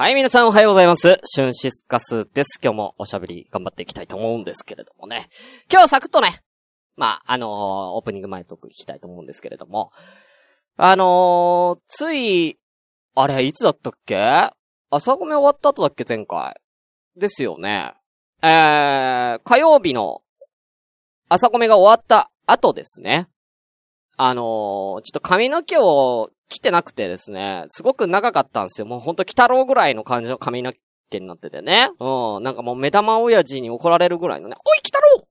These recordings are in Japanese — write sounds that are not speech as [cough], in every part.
はい、皆さんおはようございます。シュンシスカスです。今日もおしゃべり頑張っていきたいと思うんですけれどもね。今日はサクッとね、まあ、あのー、オープニング前トーク聞きたいと思うんですけれども。あのー、つい、あれ、いつだったっけ？朝ごめ終わった後だっけ？前回。ですよね。えー、火曜日の朝ごめが終わった後ですね。あのー、ちょっと髪の毛を切ってなくてですね、すごく長かったんですよ。もうほんと、北郎ぐらいの感じの髪の毛になっててね。うん。なんかもう目玉親父に怒られるぐらいのね、おい、北郎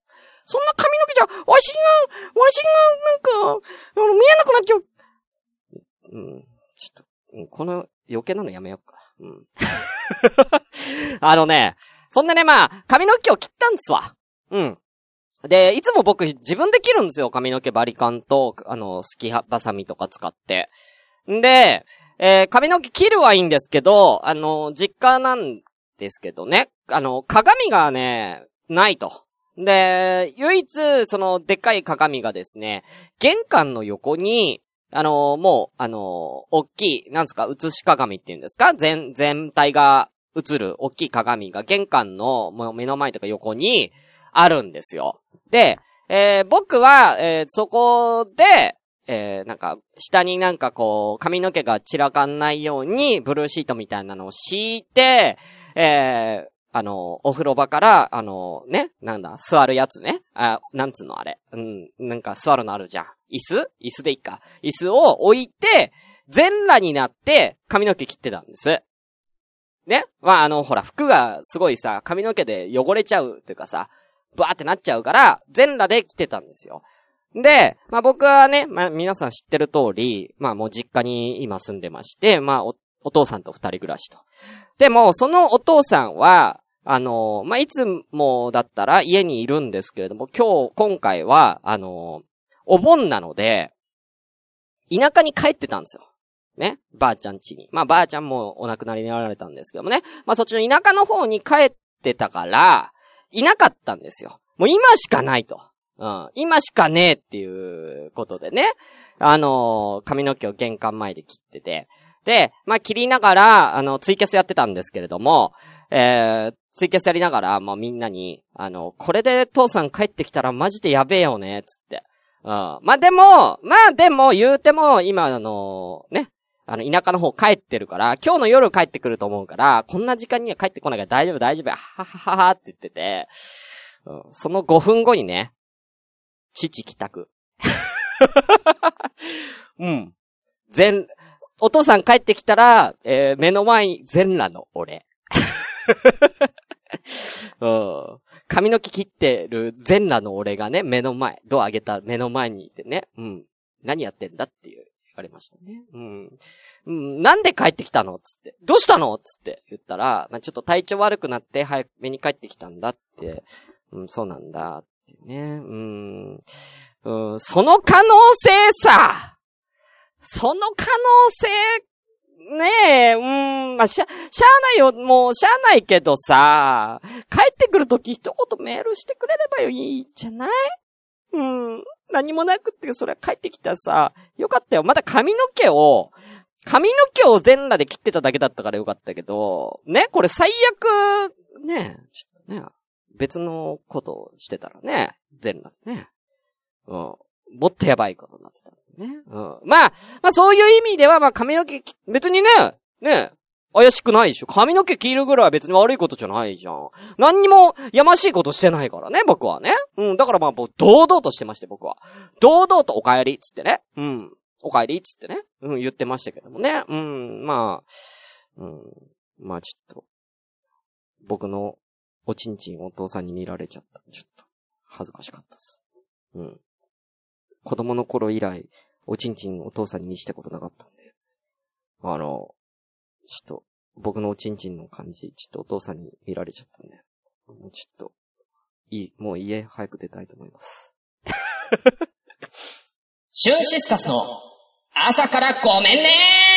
そんな髪の毛じゃ、わしが、わしが、なんか、あの、見えなくなっちゃう。うん。ちょっと、うん、この余計なのやめようか。うん。[laughs] あのね、そんなね、まあ、髪の毛を切ったんですわ。うん。で、いつも僕自分で切るんですよ。髪の毛バリカンと、あの、スキハバサミとか使って。んで、えー、髪の毛切るはいいんですけど、あの、実家なんですけどね、あの、鏡がね、ないと。で、唯一、その、でっかい鏡がですね、玄関の横に、あのもう、あの大きい、なんですか、映し鏡っていうんですか？全、全体が映る大きい鏡が玄関のもう目の前とか横にあるんですよ。で、えー、僕は、えー、そこで、えー、なんか、下になんかこう、髪の毛が散らかんないように、ブルーシートみたいなのを敷いて、えー、あの、お風呂場から、あの、ね、なんだ、座るやつね。あ、なんつうのあれ。うん、なんか座るのあるじゃん。椅子？椅子でいいか。椅子を置いて、全裸になって、髪の毛切ってたんです。ね？まあ、あの、ほら、服がすごいさ、髪の毛で汚れちゃうっていうかさ、ブワーってなっちゃうから、全裸で来てたんですよ。で、まあ僕はね、まあ皆さん知ってる通り、まあもう実家に今住んでまして、まあお、お父さんと二人暮らしと。でも、そのお父さんは、あのまあいつもだったら家にいるんですけれども、今日、今回は、あのお盆なので、田舎に帰ってたんですよ。ね？ばあちゃん家に。まあばあちゃんもお亡くなりになられたんですけどもね。まあそっちの田舎の方に帰ってたから、いなかったんですよ。もう今しかないと。うん。今しかねえっていうことでね。あのー、髪の毛を玄関前で切ってて。で、まあ、切りながら、あの、ツイキャスやってたんですけれども、えー、ツイキャスやりながら、まあ、みんなに、あの、これで父さん帰ってきたらマジでやべえよね、つって。うん。まあ、でも、まあ、でも、言うても、今、あのー、ね、あの、田舎の方帰ってるから、今日の夜帰ってくると思うから、こんな時間には帰ってこないから大丈夫大丈夫、ははははって言ってて、うん、その5分後にね、父帰宅。[laughs] うん。全、お父さん帰ってきたら、えー、目の前に全裸の俺。[laughs] うん。髪の毛切ってる全裸の俺がね、目の前、ドア上げた目の前にいてね、うん。何やってんだっていうかれましたね。うん。うん、なんで帰ってきたのつって。どうしたのつって言ったら、まあ、ちょっと体調悪くなって早めに帰ってきたんだって。うん、そうなんだってね。うん。うん、その可能性さ。その可能性、ね。え、うん、まあ、しゃ、しゃあないよ、もう、しゃあないけどさ、帰ってくるとき一言メールしてくれればいいじゃない？うん。何もなくって、それは帰ってきたさ、よかったよ。まだ髪の毛を、髪の毛を全裸で切ってただけだったからよかったけど、ね、これ最悪、ねえ、ちょっとね、別のことをしてたらね、全裸でね。うん。もっとやばいことになってたんでね。うん。まあ、まあそういう意味では、まあ髪の毛、別にね、ね、怪しくないでしょ。髪の毛切るぐらいは別に悪いことじゃないじゃん。何にもやましいことしてないからね、僕はね。うん、だからまあ、堂々としてまして、僕は。堂々とお帰り、つってね。うん。お帰り、つってね。うん、言ってましたけどもね。うん、まあ、うん、まあちょっと、僕のおちんちんお父さんに見られちゃった。ちょっと、恥ずかしかったです。うん。子供の頃以来、おちんちんお父さんに見せたことなかったんで。あの、ちょっと、僕のおちんちんの感じ、ちょっとお父さんに見られちゃったんで、もうちょっと、いい、もう家早く出たいと思います。シュンシスカスの朝からごめんね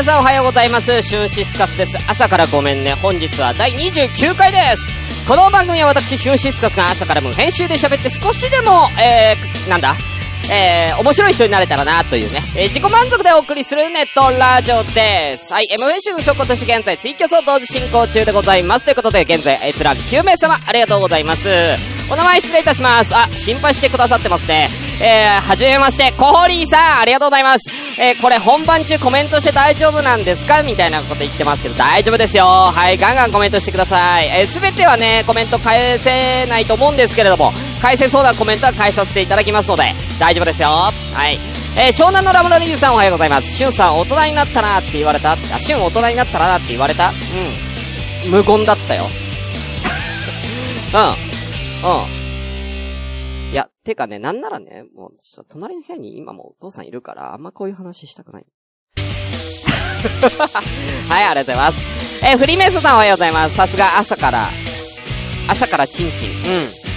皆さんおはようございます。シュンシスカスです。朝からごめんね。本日は第29回です。この番組は私、シュンシスカスが朝から無編集で喋って少しでも、えー、なんだ？えー、面白い人になれたらなというね、えー、自己満足でお送りするネットラジオです。はい、M 編集の証拠として現在ツイキャスを同時進行中でございます。ということで、現在閲覧9名様、ありがとうございます。お名前失礼いたします。あ、心配してくださってますね。えー、はじめまして、コホリーさん、ありがとうございます。えー、これ本番中コメントして大丈夫なんですか？みたいなこと言ってますけど、大丈夫ですよ。はい、ガンガンコメントしてください。えー、すべてはね、コメント返せないと思うんですけれども、返せそうなコメントは返させていただきますので、大丈夫ですよ。はい。えー、湘南のラムラリーさんおはようございます。シュンさん大人になったなって言われた？あ、シュン大人になったなって言われた？うん。無言だったよ。[laughs] うん。うん。てかね、なんならね、もう、ちょっと隣の部屋に今もお父さんいるから、あんまこういう話したくない。[laughs] はい、ありがとうございます。え、フリーメイソンさんおはようございます。さすが朝から、朝からチンチン。うん。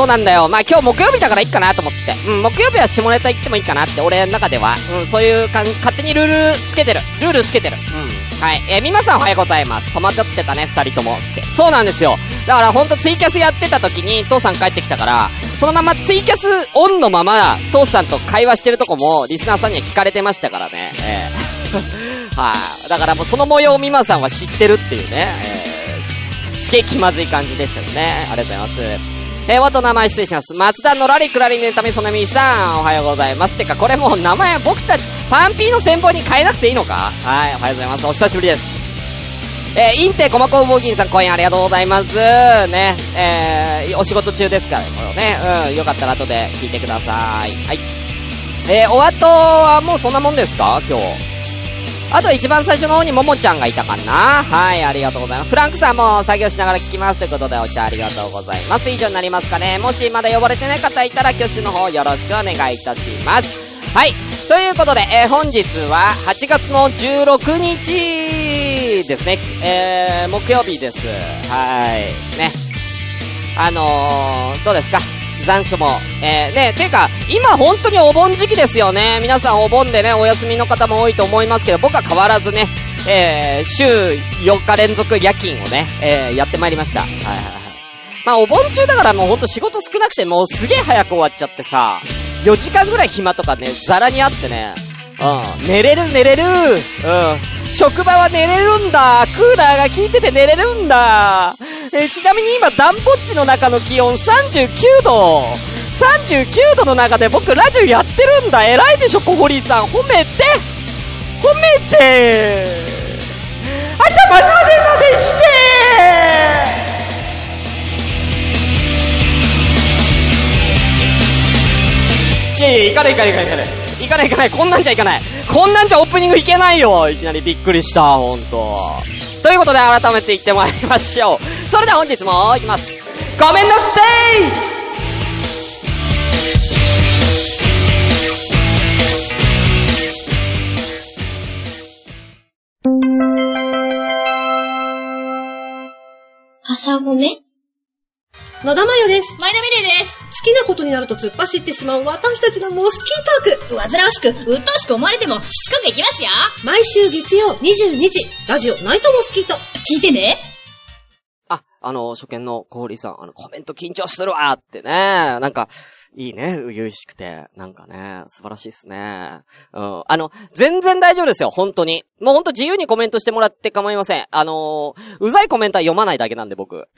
そうなんだよ。まあ今日木曜日だからいいかなと思って。うん、木曜日は下ネタ言ってもいいかなって、俺の中では。うん、そういうかん、勝手にルールつけてる。ルールつけてる。うん。はい。えー、みまさんおはようございます。戸惑ってたね、二人とも。って。そうなんですよ。だからほんとツイキャスやってた時に、父さん帰ってきたから、そのままツイキャスオンのまま、父さんと会話してるとこも、リスナーさんには聞かれてましたからね。えー、[laughs] はい、だからもうその模様をみまさんは知ってるっていうね。えー、すげえ気まずい感じでしたよね。ありがとうございます。えー、わと名前失礼します。松田のらりくらりねためそなみさん、おはようございます。てか、これもう名前、僕たち、パンピーの先方に変えなくていいのか？はい、おはようございます。お久しぶりです。えー、インテコマコウボギンさん、コインありがとうございます。ね、えー、お仕事中ですから、これをね、うん、よかったら後で聞いてください。はい。えー、お後はもうそんなもんですか？今日。あと一番最初の方にももちゃんがいたかなはい、ありがとうございます。フランクさんも作業しながら聞きます。ということで、お茶ありがとうございます。以上になりますかね。もしまだ呼ばれてない方いたら、挙手の方よろしくお願いいたします。はい。ということで、えー、本日は8月の16日ですね。えー、木曜日です。はい。ね。あのー、どうですか？残暑も。えー、ね、てか、今本当にお盆時期ですよね。皆さんお盆でね、お休みの方も多いと思いますけど、僕は変わらずね、えー、週4日連続夜勤をね、えー、やってまいりました。はいはいはい。まあお盆中だからもうほんと仕事少なくてもうすげえ早く終わっちゃってさ、4時間ぐらい暇とかね、ザラにあってね、うん、寝れる寝れるうん。職場は寝れるんだ。クーラーが効いてて寝れるんだ。えちなみに今、ダンボッチの中の気温39度 !39 度の中で僕ラジオやってるんだ。偉いでしょ、小堀さん。褒めて。褒めて。頭なでなでしていやいや、行かない行かない行かない行かない。行かない行かない。こんなんじゃ行かない。こんなんじゃオープニング行けないよ。いきなりびっくりした、ほんと。ということで改めて行ってまいりましょう。それでは本日も行きます。ごめんなさい朝ごめ？野田真代です。前田美玲です。好きなことになると突っ走ってしまう私たちのモスキートーク。煩わしく、鬱陶しく思われても、しつこくいきますよ。毎週月曜22時、ラジオナイトモスキート。聞いてね。あ、の、初見の小堀さん、あの、コメント緊張するわってね。なんか、いいね、う々しくて。なんかね、素晴らしいっすね。うん。あの、全然大丈夫ですよ、本当に。もう本当自由にコメントしてもらって構いません。あのーうざいコメントは読まないだけなんで、僕。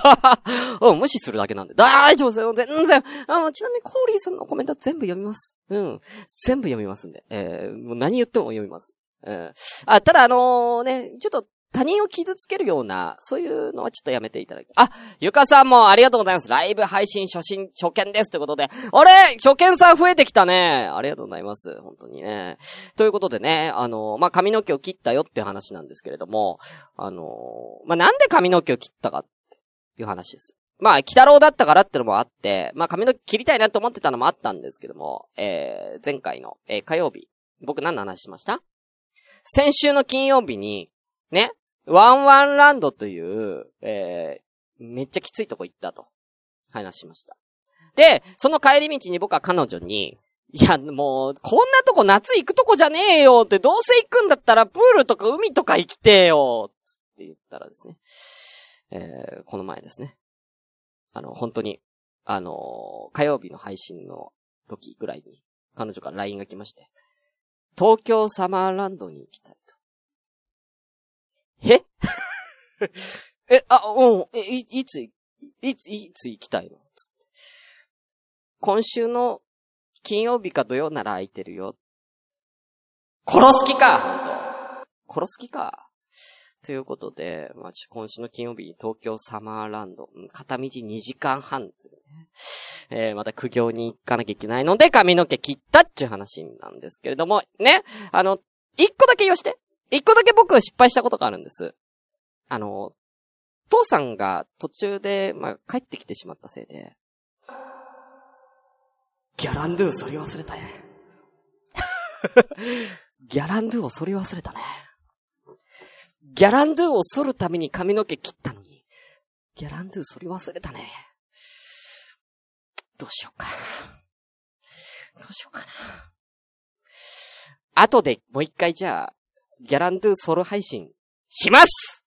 [laughs] うん、無視するだけなんで。大丈夫ですよ、全然。あの、ちなみにコーリーさんのコメントは全部読みます。うん。全部読みますんで。えー、もう何言っても読みます。うん。あ、ただあのーね、ちょっと、他人を傷つけるような、そういうのはちょっとやめていただき。あ、ゆかさんもありがとうございます。ライブ配信初心、初見です。ということで。あれ？初見さん増えてきたね。ありがとうございます。本当にね。ということでね、あの、まあ、髪の毛を切ったよっていう話なんですけれども、あの、まあ、なんで髪の毛を切ったかっていう話です。まあ、北郎だったからってのもあって、まあ、髪の毛切りたいなと思ってたのもあったんですけども、えー、前回の、えー火曜日、僕何の話しました？先週の金曜日に、ね、ワンワンランドという、えー、めっちゃきついとこ行ったと、話しました。で、その帰り道に僕は彼女に、いや、もう、こんなとこ夏行くとこじゃねえよって、どうせ行くんだったらプールとか海とか行きてえよって言ったらですね。えー、この前ですね。あの、本当に、あのー、火曜日の配信の時ぐらいに、彼女から LINE が来まして、東京サマーランドに行きたい。え？[laughs] え、あ、うん、え、い、いつ、いつ、いつ行きたいの？つって。今週の金曜日か土曜なら空いてるよ。殺す気か！本当殺す気か！ということで、まあ、今週の金曜日に東京サマーランド、片道2時間半、ね、えー、また苦行に行かなきゃいけないので髪の毛切ったっていう話なんですけれども、ね、あの、一個だけ言わして。一個だけ僕失敗したことがあるんです。あの、父さんが途中で、まあ、帰ってきてしまったせいで、ギャランドゥそり忘れたね。[laughs] ギャランドゥをそり忘れたね。ギャランドゥを剃るために髪の毛切ったのに、ギャランドゥそり忘れたね。どうしようかな。どうしようかな。後でもう一回じゃあ、ギャランドゥソロ配信します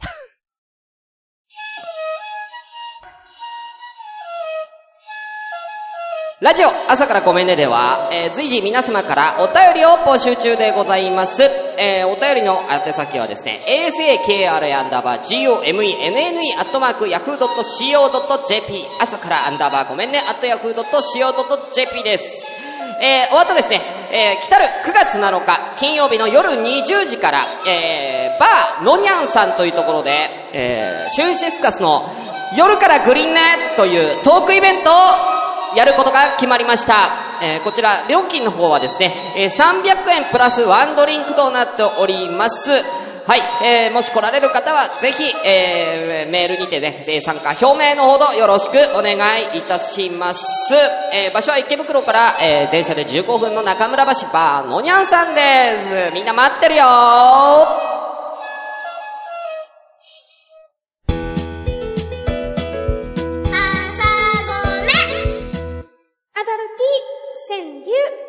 [laughs] ラジオ朝からごめんねでは、えー、随時皆様からお便りを募集中でございます。えー、お便りの宛先はですね、asakra アンダーバー gomenne アットマーク yahoo.co.jp 朝からアンダーバーごめんねアット yahoo.co.jp です。えー、お後ですね、えー、来たる9月7日金曜日の夜20時から、えー、バーのにゃんさんというところで、えー、シュンシスカスの夜からグリーンねというトークイベントをやることが決まりました。えー、こちら、料金の方はですね、えー、300円プラスワンドリンクとなっております。はい、えー、もし来られる方は、ぜひ、えー、メールにてね、参加表明のほどよろしくお願いいたします。えー、場所は池袋から、えー、電車で15分の中村橋バーのにゃんさんです。みんな待ってるよ朝ご飯。アダルティー川柳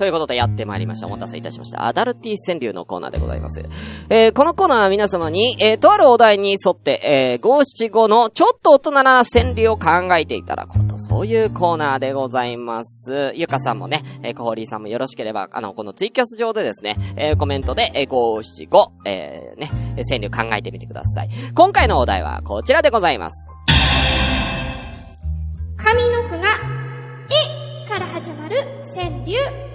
ということでやってまいりました。お待たせいたしました。アダルティ川柳のコーナーでございます。えー、このコーナーは皆様に、えー、とあるお題に沿って、えー、五七五のちょっと大人な川柳を考えていただこうと、そういうコーナーでございます。ゆかさんもね、えー、コホリーさんもよろしければ、あの、このツイキャス上でですね、えー、コメントで、えー、五七五、えー、ね、川柳考えてみてください。今回のお題はこちらでございます。上の句が、えから始まる川柳。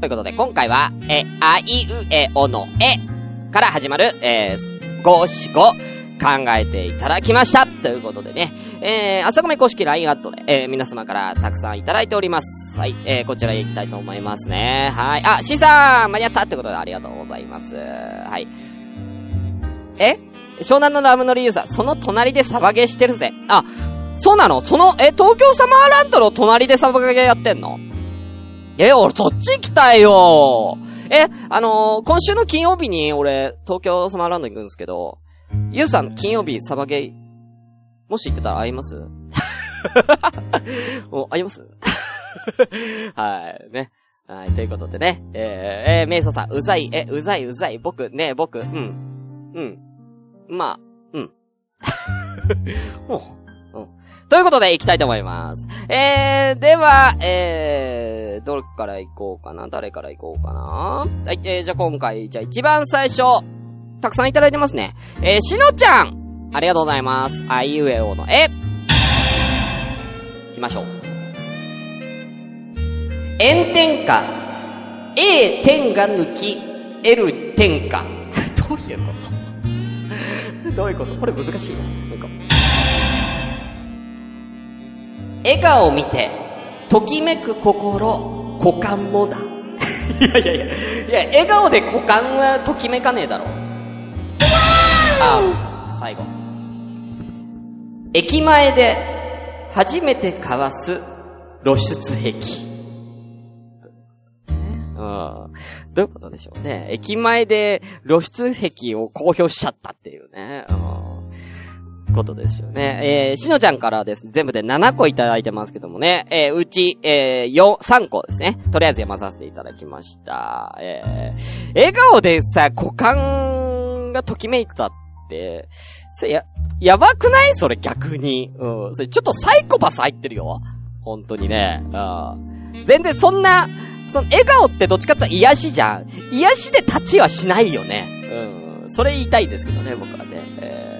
ということで、今回は、え、あいうえおのえから始まる、えー、五七五考えていただきました。ということでね、えー、朝米公式 LINE アットで、えー、皆様からたくさんいただいております。はい、えー、こちらへ行きたいと思いますね。はい。あ、C さん間に合ったってことでありがとうございます。はい。え？湘南のラムのリユーザー、その隣でサバゲーしてるぜ。あ、そうなの？その、え、東京サマーランドの隣でサバゲーやってんの？え、俺そっち行きたいよえ、あのー、今週の金曜日に俺、東京サマーランド行くんですけど、ゆうさん金曜日サバゲイ、もし行ってたら会います？[laughs] お、会います？はい、ね。はい、ということでね。えー、えー、メイソさん、うざい、え、うざいうざい、僕、ね、僕、うん。うん。まあ、うん。[laughs] もう、ということで、行きたいと思います。えー、では、えー、どれから行こうかな？誰から行こうかな？はい、えー、じゃあ今回、じゃあ一番最初、たくさんいただいてますね。えー、しのちゃんありがとうございます。あいうえおのえ。行きましょう。炎天下。A 点が抜き、L 点下。[laughs] どういうこと？[laughs] どういうこと？これ難しいな。なんか笑顔を見て、ときめく心、股間もだ。[laughs] いやいやいや、いや、笑顔で股間はときめかねえだろ。あ、最後。駅前で初めて交わす露出壁。うん。どういうことでしょうね。駅前で露出壁を公表しちゃったっていうね。うんことですよね。えー、しのちゃんからですね、全部で7個いただいてますけどもね、えー、うち、えー、4、3個ですね。とりあえず読まさせていただきました。えー、笑顔でさ、股間がときめいてたって、それや、やばくない？それ逆に。うん。それちょっとサイコパス入ってるよ。本当にね。うん。全然そんな、その笑顔ってどっちかって癒しじゃん。癒しで立ちはしないよね。うん。それ言いたいですけどね、僕はね。えー、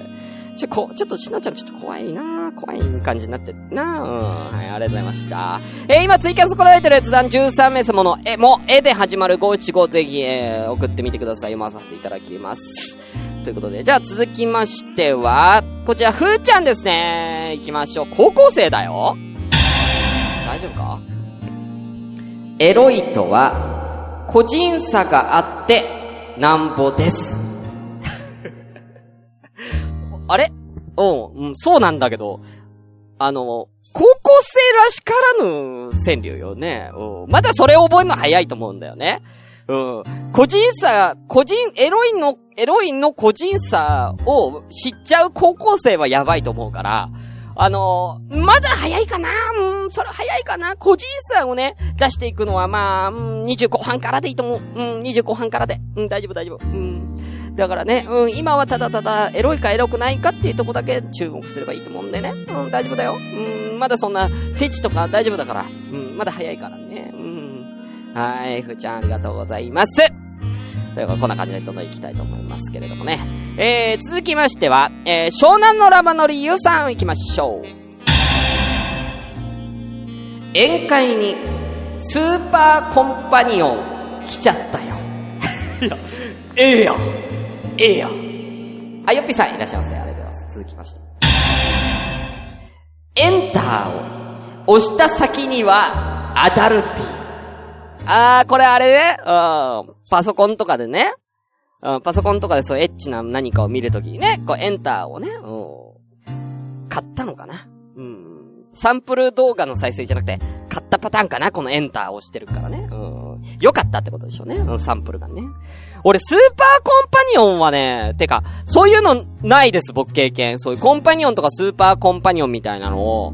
ちょ、こ、ちょっとしのちゃんちょっと怖いな怖い感じになってるなうん。はい、ありがとうございました。えー、今ツイキャス来られてる閲覧13名様の絵も、絵で始まる575ぜひ、えー、送ってみてください。読まさせていただきます。ということで、じゃあ続きましては、こちら、ふーちゃんですね。行きましょう。高校生だよ。大丈夫か？エロいとは、個人差があって、なんぼです。あれ？うん、うん、そうなんだけど、あの、高校生らしからぬ川柳よね。うん。まだそれを覚えるの早いと思うんだよね。うん。個人差、個人、エロいの、エロいの個人差を知っちゃう高校生はやばいと思うから、あのーまだ早いかなうん、それ早いかな個人差をね、出していくのはまあ、うん、20後半からでいいと思う。うん、20後半からで。うん、大丈夫大丈夫。うん。だからね、うん、今はただただ、エロいかエロくないかっていうとこだけ注目すればいいと思うんでね。うん、大丈夫だよ。うん、まだそんな、フェチとか大丈夫だから。うん、まだ早いからね。うん。はい、ふーちゃんありがとうございます。ということで、こんな感じでどんどん行きたいと思いますけれどもね。えー、続きましては、えー、湘南のラバのりゆうさん行きましょう。宴会に、スーパーコンパニオン来ちゃったよ。[laughs] いや、ええやん。ええやん。あ、よっぴさんいらっしゃいませ。ありがとうございます。続きまして。エンターを押した先には、アダルティ。あー、これあれね、うん、パソコンとかでね、うん、パソコンとかでそうエッチな何かを見るときにね、こうエンターをね、うん、買ったのかなうん。サンプル動画の再生じゃなくて、買ったパターンかなこのエンターを押してるからね。うん。よかったってことでしょうね。うん、サンプルがね。俺、スーパーコンパニオンはね、てか、そういうのないです、僕経験。そういうコンパニオンとかスーパーコンパニオンみたいなのを、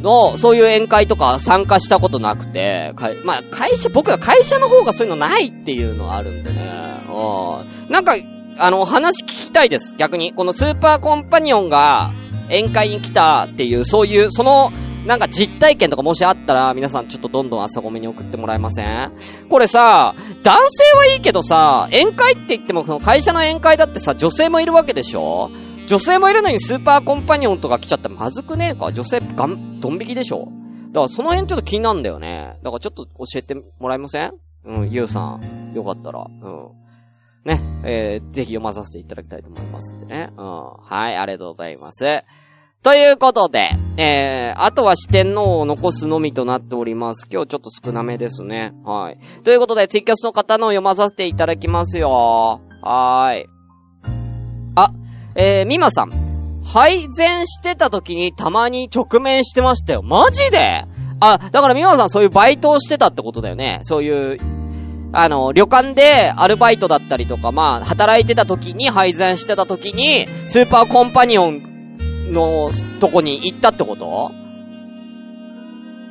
の、そういう宴会とか参加したことなくて、かまあ、会社、僕は会社の方がそういうのないっていうのはあるんでね。うん。なんか、あの、話聞きたいです。逆に。このスーパーコンパニオンが宴会に来たっていう、そういう、その、なんか実体験とかもしあったら、皆さんちょっとどんどん朝ごめに送ってもらえません？これさ、男性はいいけどさ、宴会って言ってもその会社の宴会だってさ、女性もいるわけでしょ？女性もいるのにスーパーコンパニオンとか来ちゃったらまずくねえか？女性がん、ドン引きでしょ？だからその辺ちょっと気になるんだよね。だからちょっと教えてもらえません？うん、ゆうさん。よかったら。うん。ね、えー、ぜひ読まさせていただきたいと思いますんでね。うん。はい、ありがとうございます。ということで、えー、あとは四天王を残すのみとなっております。今日ちょっと少なめですね。はい。ということで、ツイキャスの方の読まさせていただきますよ。はーい。あ、えー、みまさん。配膳してた時にたまに直面してましたよ。マジで？あ、だからみまさんそういうバイトをしてたってことだよね。そういう、あの、旅館でアルバイトだったりとか、まあ、働いてた時に配膳してた時に、スーパーコンパニオンのとこに行ったってこと？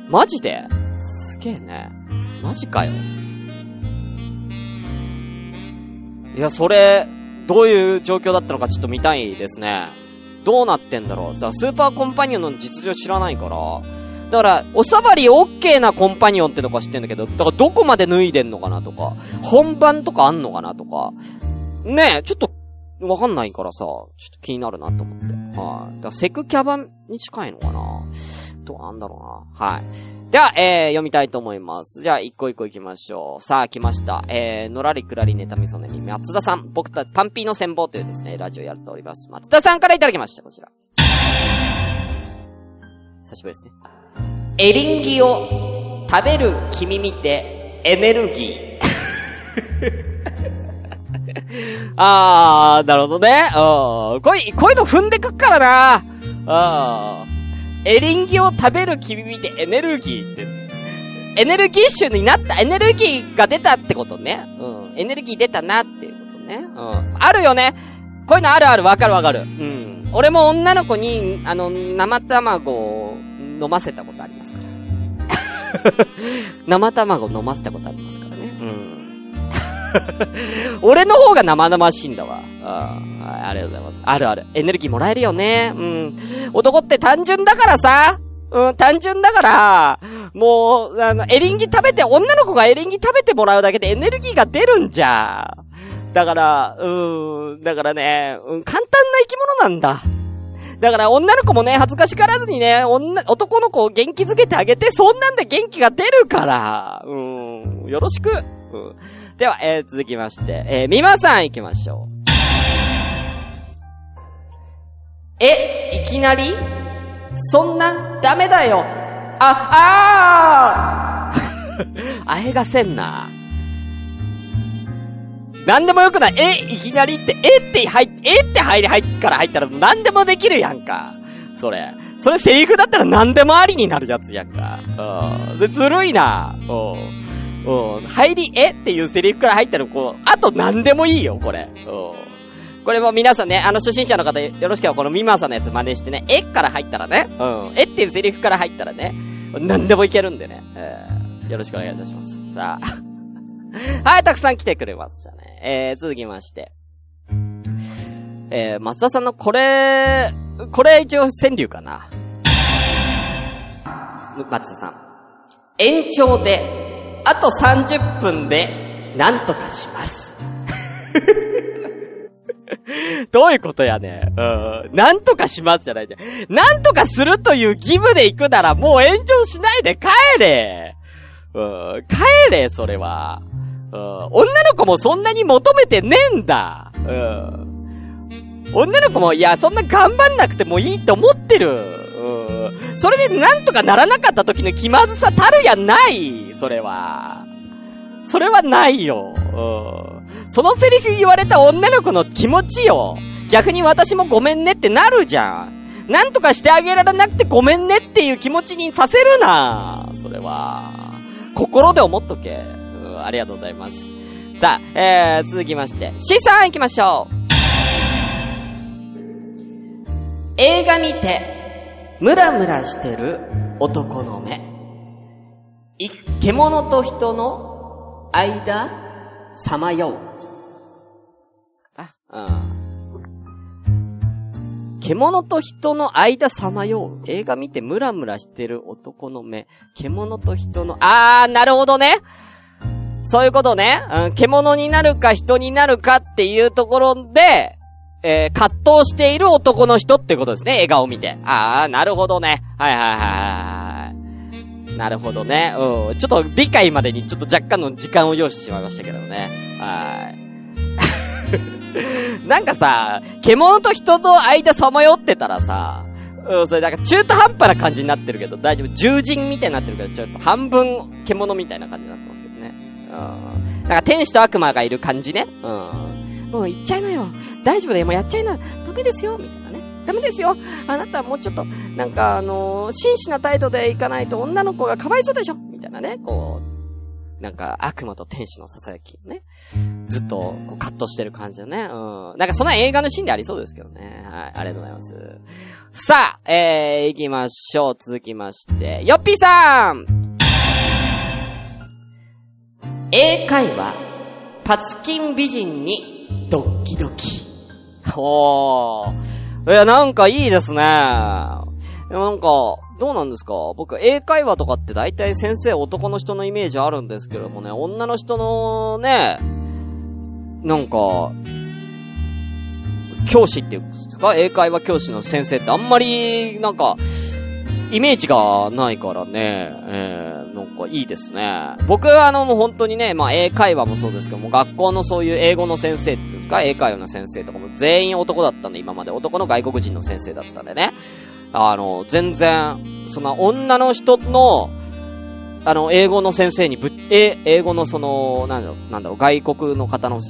マジで？すげえね。マジかよ。いや、それ、どういう状況だったのかちょっと見たいですね。どうなってんだろう？さ、スーパーコンパニオンの実情知らないから。だから、おさばりオッケーなコンパニオンってのか知ってんだけど、だからどこまで脱いでんのかなとか、本番とかあんのかなとか、ねえ、ちょっと、わかんないからさ、ちょっと気になるなと思って。はい、だからセクキャバに近いのかな？どうなんだろうな。はい。では、えー、読みたいと思います。じゃあ、一個一個行きましょう。さあ、来ました。えー、のらりくらりネタみそねみ、松田さん。僕た、パンピーの戦望というですね、ラジオやっております。松田さんからいただきました、こちら。久しぶりですね。エリンギを食べる君見て、エネルギー。[laughs] [laughs] あー、なるほどね。うん。こういう、こういうの踏んでくっからな。うん。エリンギを食べる君見てエネルギーって。エネルギッシュになった、エネルギーが出たってことね。うん。エネルギー出たなっていうことね。うん。あるよね。こういうのあるある、わかるわかる。うん。俺も女の子に、あの、生卵を飲ませたことありますから。[laughs] 生卵飲ませたことありますから。[laughs] 俺の方が生々しいんだわ。ああありがとうございます。あるある。エネルギーもらえるよね。うん。男って単純だからさ。うん、単純だから、もう、あの、エリンギ食べて、女の子がエリンギ食べてもらうだけでエネルギーが出るんじゃ。だから、うん、だからね、うん、簡単な生き物なんだ。だから女の子もね、恥ずかしがらずにね、女、男の子を元気づけてあげて、そんなんで元気が出るから。うん、よろしく。うん。では、えー、続きまして、えー、みまさん行きましょう。え、いきなり？そんな、ダメだよ。あ、あー [laughs] あえがせんな。なんでもよくない。え、いきなりって、えって入、えって入り入っから入ったらなんでもできるやんか。それ。それセリフだったらなんでもありになるやつやんか。うん。それずるいな。うん。うん。入り、え？っていうセリフから入ったら、こう、あとなんでもいいよ、これ。うん。これも皆さんね、あの初心者の方よろしければこのミマさんのやつ真似してね、えから入ったらね、うん。えっていうセリフから入ったらね、なんでもいけるんでね、えー、よろしくお願いいたします。さあ。[laughs] はい、たくさん来てくれましたね。えー、続きまして。えー、松田さんのこれ、これ一応川柳かな。松田さん。延長で、あと30分で、なんとかします。[laughs] どういうことやね。うん。なんとかしますじゃないで。なんとかするという義務で行くならもう延長しないで帰れ。うん。帰れ、それは。うん。女の子もそんなに求めてねえんだ。うん。女の子も、いや、そんな頑張んなくてもいいと思ってる。それでなんとかならなかった時の気まずさたるやない。それは。それはないよ。うん。そのセリフ言われた女の子の気持ちよ。逆に私もごめんねってなるじゃん。なんとかしてあげられなくてごめんねっていう気持ちにさせるな。それは。心で思っとけ。うん、ありがとうございます。さあ、えー、続きまして、C さん行きましょう。映画見て、ムラムラしてる男の目。い、獣と人の間、さまよう。あ、うん。獣と人の間さまよう。映画見てムラムラしてる男の目。獣と人の、あー、なるほどね。そういうことね。うん、獣になるか人になるかっていうところで、えー、葛藤している男の人ってことですね。笑顔見て。あー、なるほどね。はいはいはいはい。なるほどね。うん。ちょっと理解までにちょっと若干の時間を要してしまいましたけどね。はい。[laughs] なんかさ、獣と人と間さまよってたらさ、うん、それなんか中途半端な感じになってるけど、大丈夫。獣人みたいになってるけど、ちょっと半分獣みたいな感じになってますけどね。うん。なんか天使と悪魔がいる感じね。うん。もう行っちゃいなよ。大丈夫だよ。もうやっちゃいな。ダメですよ。みたいなね。ダメですよ。あなたはもうちょっと、なんかあのー真摯な態度でいかないと女の子がかわいそうでしょみたいなね。こう、なんか悪魔と天使の囁きね。ずっと、こう、カットしてる感じだね。うん。なんかそんな映画のシーンでありそうですけどね。はい。ありがとうございます。さあ、えー、行きましょう。続きまして、よっぴーさん英会話、パツキン美人に、ドッキドキ。ほー。いや、なんかいいですね。でもなんか、どうなんですか？僕、英会話とかって大体先生男の人のイメージあるんですけどもね、女の人のね、なんか、教師っていうんですか？英会話教師の先生ってあんまり、なんか、イメージがないからね、えー、なんかいいですね。僕はあのもう本当にね、まあ英会話もそうですけども、学校のそういう英語の先生っていうんですか？英会話の先生とかも全員男だったんで、今まで男の外国人の先生だったんでね。あの、全然、その女の人の、あの、英語の先生にぶ、え、英語のその、なんだろう、なんだろう、外国の方の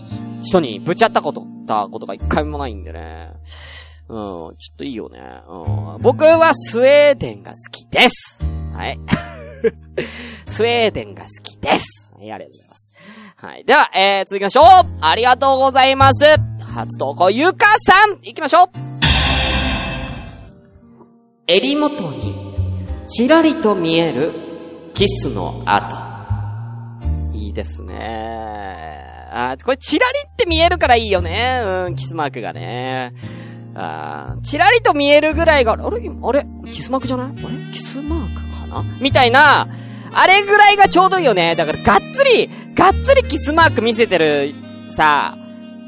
人にぶちゃったこと、たことが一回もないんでね。うん、ちょっといいよね。うん、僕はスウェーデンが好きです。はい。[laughs] スウェーデンが好きです。はい、ありがとうございます。はい。では、えー、続きましょうありがとうございます初投稿、ゆかさん行きましょう襟元に、ちらりと見える、キスの跡。いいですね。あこれ、チラリって見えるからいいよね。うん、キスマークがね。あーチラリと見えるぐらいが、あれ？あれ？キスマークじゃない？あれ？キスマークかな？みたいな、あれぐらいがちょうどいいよね。だから、がっつり、がっつりキスマーク見せてる、さ、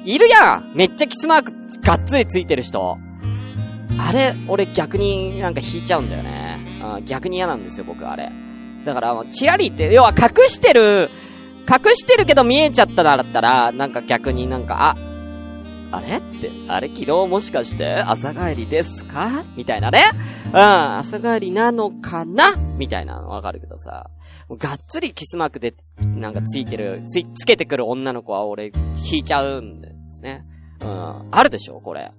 いるやんめっちゃキスマークがっつりついてる人。あれ、俺逆になんか引いちゃうんだよね。うん、逆に嫌なんですよ、僕あれ。だから、チラリって、要は隠してる、隠してるけど見えちゃったなだったら、なんか逆になんか、あ、あれ？って、あれ？昨日もしかして朝帰りですか？みたいなね。うん、朝帰りなのかな？みたいなのわかるけどさ。がっつりキスマークで、なんかついてる、つい、つけてくる女の子は俺、引いちゃうんですね。うん、あるでしょ？これ。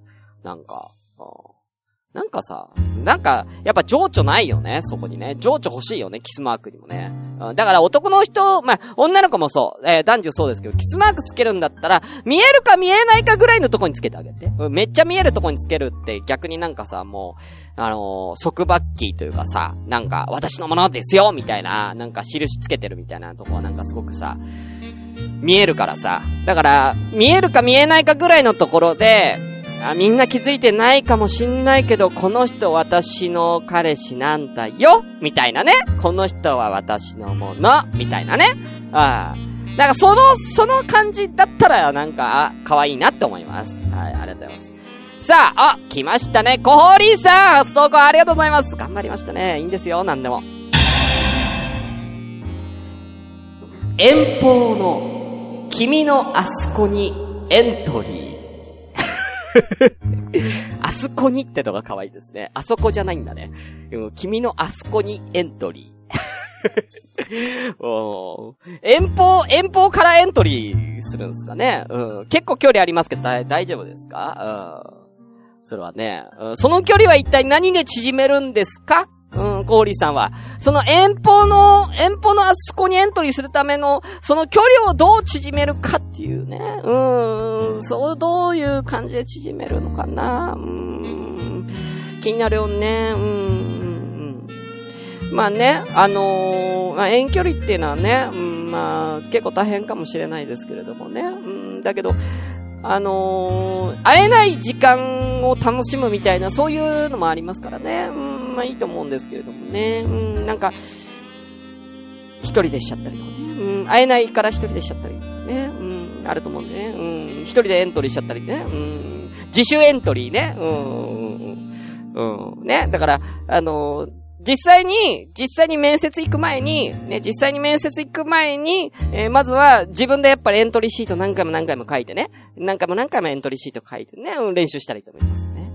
なんか。うんなんかさ、なんか、やっぱ情緒ないよね、そこにね。情緒欲しいよね、キスマークにもね。うん、だから男の人、まあ、女の子もそう、えー、男女そうですけど、キスマークつけるんだったら、見えるか見えないかぐらいのとこにつけてあげて。めっちゃ見えるとこにつけるって逆になんかさ、もう、あのー、束縛キーというかさ、なんか、私のものですよみたいな、なんか印つけてるみたいなとこはなんかすごくさ、見えるからさ。だから、見えるか見えないかぐらいのところで、あ、みんな気づいてないかもしんないけど、この人私の彼氏なんだよみたいなね。この人は私のものみたいなね。ああ。なんかその、その感じだったら、なんか、あ、可愛いなって思います。はい、ありがとうございます。さあ、あ、来ましたね。コホリーさん初投稿ありがとうございます。頑張りましたね。いいんですよ、なんでも。遠方の、君のあそこにエントリー。[laughs] あそこにってのが可愛いですね。あそこじゃないんだね。君のあそこにエントリ [laughs] ー。遠方、遠方からエントリーするんですかね。うん。結構距離ありますけど、大丈夫ですか？うん。それはね、うん、その距離は一体何で縮めるんですか、コーリーさんは。その遠方の、遠方のあそこにエントリーするための、その距離をどう縮めるかっていうね。うーん、そう、どういう感じで縮めるのかな。うーん、気になるよね。うん、うん。まあね、あのーまあ、遠距離っていうのはね、うん、まあ、結構大変かもしれないですけれどもね。うん、だけど、あのー会えない時間を楽しむみたいな、そういうのもありますからね。うん、まあいいと思うんですけれどもね。うん、なんか、一人でしちゃったりとかね。うん、会えないから一人でしちゃったりね。うん、あると思うんでね。うん、一人でエントリーしちゃったりね。うん、自主エントリーね。うん、うん、うん、ね。だから、あのー実際に、実際に面接行く前に、ね、実際に面接行く前に、えーまずは自分でやっぱりエントリーシート何回も何回も書いてね、何回も何回もエントリーシート書いてね、うん、練習したらいいと思いますね。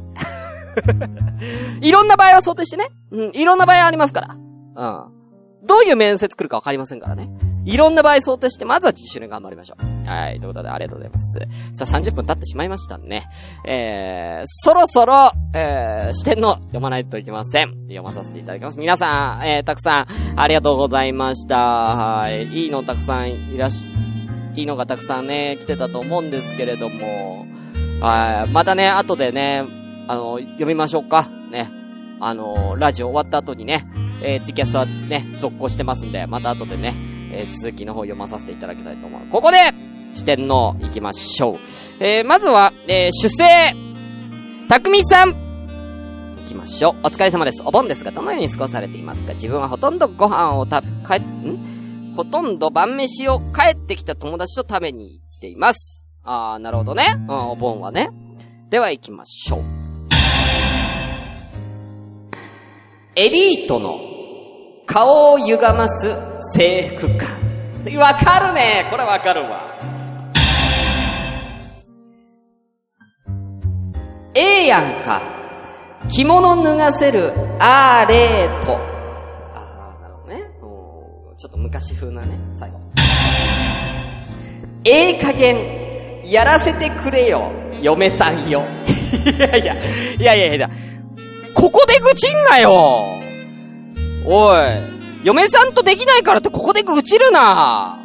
[laughs] いろんな場合を想定してね、うん、いろんな場合ありますから。うん。どういう面接来るかわかりませんからね。いろんな場合想定して、まずは自主練頑張りましょう。はい。ということで、ありがとうございます。さあ、30分経ってしまいましたね。えー、そろそろ、えー、視点の読まないといけません。読まさせていただきます。皆さん、えー、たくさん、ありがとうございました。はい。いいのたくさんいらし、いいのがたくさんね、来てたと思うんですけれども、はい。またね、後でね、あの、読みましょうか。ね。あの、ラジオ終わった後にね、えー、ツイキャスはね、続行してますんで、また後でね、えー続きの方読まさせていただきたいと思う。ここで、視点の行きましょう。えー、まずは、えー、主生、たくみさん行きましょう。お疲れ様です。お盆ですが、どのように過ごされていますか？自分はほとんどご飯をた、かえ、ん？ほとんど晩飯を帰ってきた友達と食べに行っています。あー、なるほどね。うん、お盆はね。では行きましょう。エリートの顔を歪ます制服感。わかるねこれわかるわ。ええやんか。着物脱がせるアーレート。ああ、なるほどね。ちょっと昔風なね、最後。ええ加減、やらせてくれよ、嫁さんよ。[laughs] いやいや、いやいやいや、ここで愚痴んなよおい、嫁さんとできないからってここで愚痴るな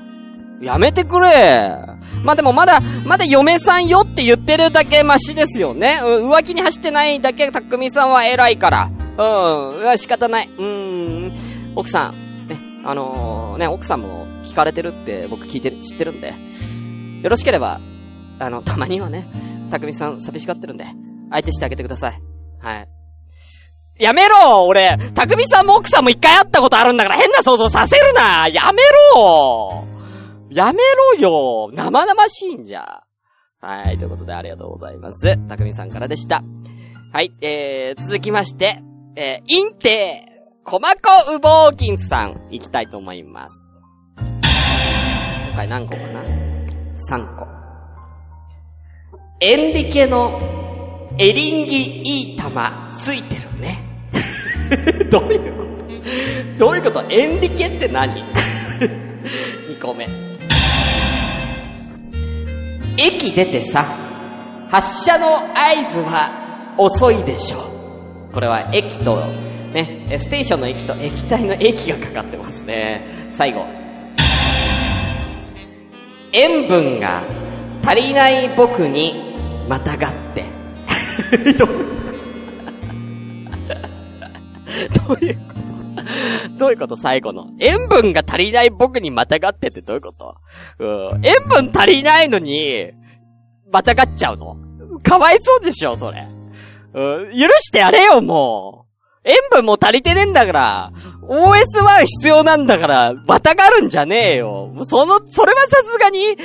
やめてくれ。まあ、でもまだ、まだ嫁さんよって言ってるだけマシですよね。うん浮気に走ってないだけ、たくみさんは偉いから。うん、仕方ない。うん、奥さん、ね、あのー、ね、奥さんも聞かれてるって僕聞いてる、知ってるんで、よろしければ、あの、たまにはね、たくみさん寂しがってるんで、相手してあげてください。はい。やめろ俺、たくみさんも奥さんも一回会ったことあるんだから変な想像させるなやめろやめろよ生々しいんじゃ。はい、ということでありがとうございます。たくみさんからでした。はい、えー、続きまして、えー、インテー、コマコウボウキンさん、行きたいと思います。今回何個かな ?3 個。エンリケのエリンギいい玉ついてるね。[laughs] どういうこと？どういうこと？エンリケって何 [laughs] ?2 個目。駅出てさ、発車の合図は遅いでしょう。これは駅と、ね、ステーションの駅と液体の駅がかかってますね。最後。塩分が足りない僕にまたがって。[laughs] うどういうこと？どういうこと？最後の。塩分が足りない僕にまたがってってどういうこと？うん。塩分足りないのに、またがっちゃうのかわいそうでしょ、それ。うん。許してやれよ、もう。塩分も足りてねえんだから、OS1 必要なんだから、またがるんじゃねえよ。その、それはさすがに、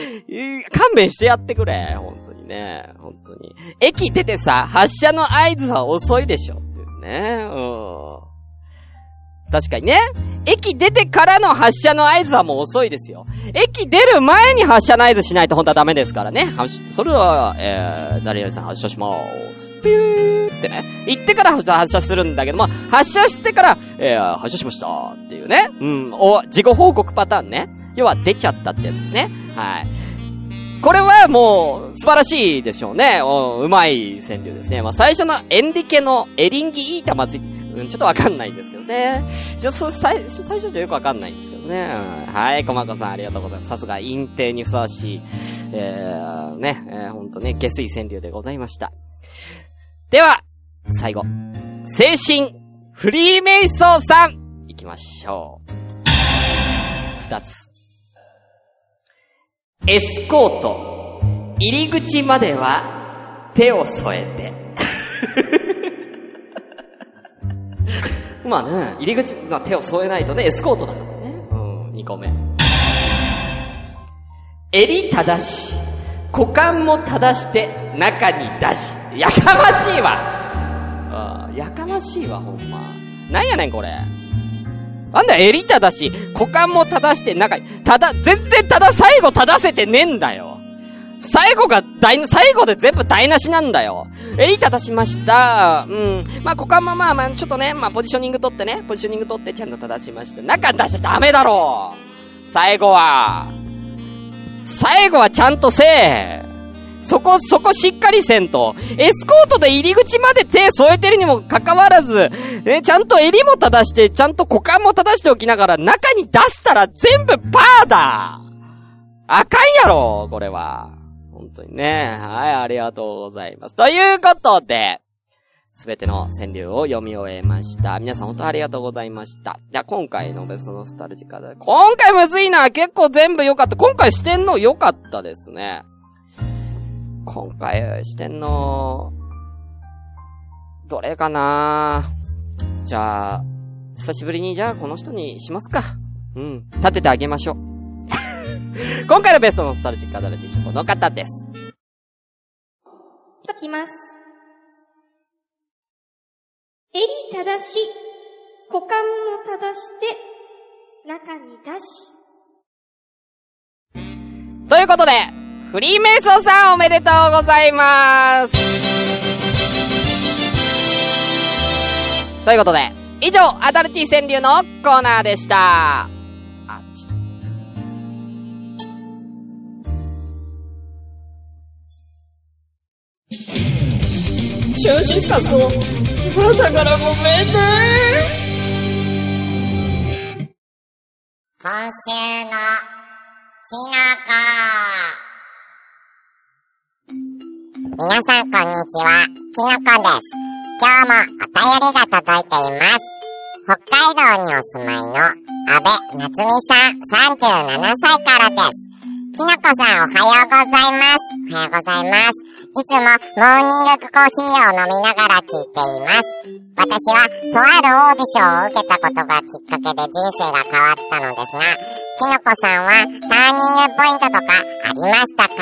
勘弁してやってくれ。本当にね。本当に。駅出てさ、発車の合図は遅いでしょ。っていうね。うん。確かにね。駅出てからの発車の合図はもう遅いですよ。駅出る前に発車の合図しないと本当はダメですからね。発それは、えー、誰々さん発車しまーす。ピューってね。行ってから発車するんだけども、発車してから、えー、発車しましたっていうね。うん、お、事後報告パターンね。要は出ちゃったってやつですね。はい。これはもう、素晴らしいでしょうね。うまい川柳ですね。まあ、最初のエンリケのエリンギいい玉つい、うん、ちょっとわかんないんですけどね。ちょ、最初、最初じゃよくわかんないんですけどね。うんはい、コマコさんありがとうございます。さすが、陰帝にふさわしい、えー、ね、えー、ほんとね、下水川柳でございました。では、最後。精神、フリーメイソーさん行きましょう。二つ。エスコート、入り口までは手を添えて。[laughs] まあね、入り口、まあ手を添えないとね、エスコートだからね。うん、二個目。襟正し、股間も正して中に出し。やかましいわあーやかましいわ、ほんま。なんやねん、これ。なんだよ、襟正し、股間も正して中に、ただ、全然ただ最後正せてねえんだよ。最後が台、最後で全部台無しなんだよ。襟正しました。うん。まあ、股間もまあまあ、ちょっとね、まあ、ポジショニング取ってね、ポジショニング取ってちゃんと正しました。中出しちゃダメだろ最後は。最後はちゃんとせえ。そこ、そこしっかりせんと。エスコートで入り口まで手添えてるにもかかわらず、え、ちゃんと襟も正して、ちゃんと股間も正しておきながら、中に出したら全部パーだあかんやろこれは。本当にね。はい、ありがとうございます。ということで、すべての川柳を読み終えました。皆さん本当ありがとうございました。じゃあ今回のベストノスタルジカで、今回むずいな結構全部良かった。今回四天王良かったですね。今回四天王、どれかなじゃあ、久しぶりにじゃあこの人にしますか。うん。立ててあげましょう。[laughs] 今回のベストノスタルジックは誰でしょうこの方です。ときます。襟正し、股間も正して、中に出し。ということで、フリーメイソーさんおめでとうございますということで、以上、アダルティ川柳のコーナーでした。あ、ちょっと。シュンシスカスの朝からごめんね今週のきのこ。皆さんこんにちは、きのこです。今日もお便りが届いています。北海道にお住まいの安倍夏美さん37歳からです。きのこさんおはようございます。おはようございます。いつもモーニングコーヒーを飲みながら聞いています。私はとあるオーディションを受けたことがきっかけで人生が変わったのですが、きのこさんはターニングポイントとかありましたか？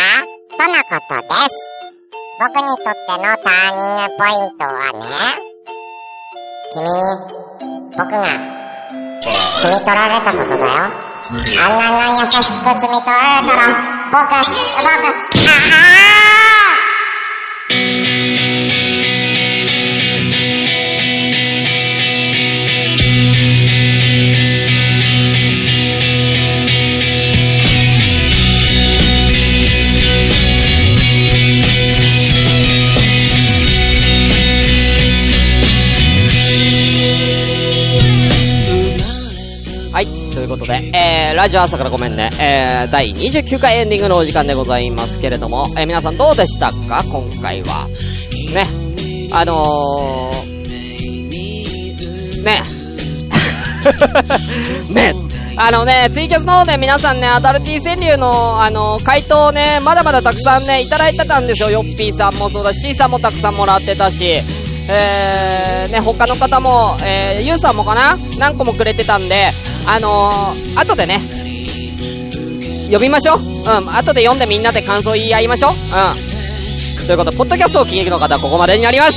とのことです。僕にとってのターニングポイントはね、君に僕が摘み取られたことだよ。あんなに優しく摘み取られたら、僕、僕、あはことで、えー、ラジオ朝からごめんね。えー、第29回エンディングのお時間でございますけれども、えー、皆さんどうでしたか？今回は。ね。あのー、ね。[laughs] ね。あのね、ツイキャスの方で皆さんね、アダルティ川柳の、あの回答をね、まだまだたくさんね、いただいてたんですよ。ヨッピーさんもそうだし、C さんもたくさんもらってたし、えー、ね、他の方も、えー、ゆうさんもかな？何個もくれてたんで、あのー、後でね、呼びましょう。うん、後で読んでみんなで感想言い合いましょう。うん。ということで、ポッドキャストを聞きの方はここまでになります。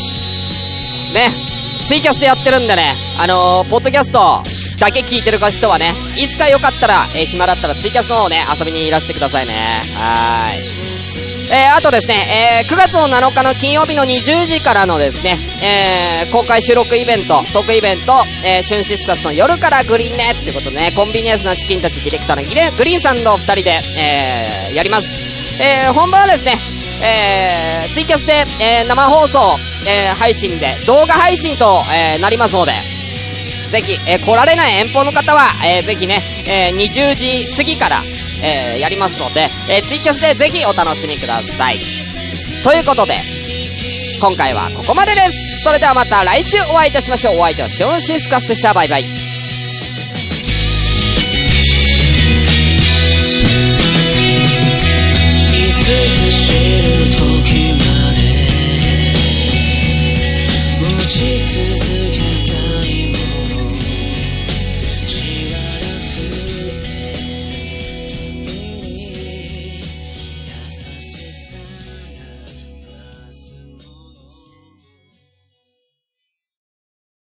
ね、ツイキャスでやってるんでね、あのー、ポッドキャストだけ聞いてる人はね、いつかよかったら、えー、暇だったらツイキャスの方ね、遊びにいらしてくださいね。はーい。えー、あとですね、えー、9月の7日の金曜日の20時からのですね、えー、公開収録イベント、トークイベント、えー、シュンシスカスの夜からグリーンねってことね、コンビニエンスなチキンたちディレクターのギレグリーンさんと二人で、えー、やります。えー、本番はですね、えー、ツイキャスで、えー、生放送、えー、配信で、動画配信と、えー、なりますので、ぜひ、えー、来られない遠方の方は、えー、ぜひね、えー、20時過ぎから、えー、やりますので、えー、ツイキャスでぜひお楽しみください。ということで、今回はここまでです。それではまた来週お会いいたしましょう。お相手はシオンシスカスでした。バイバイ。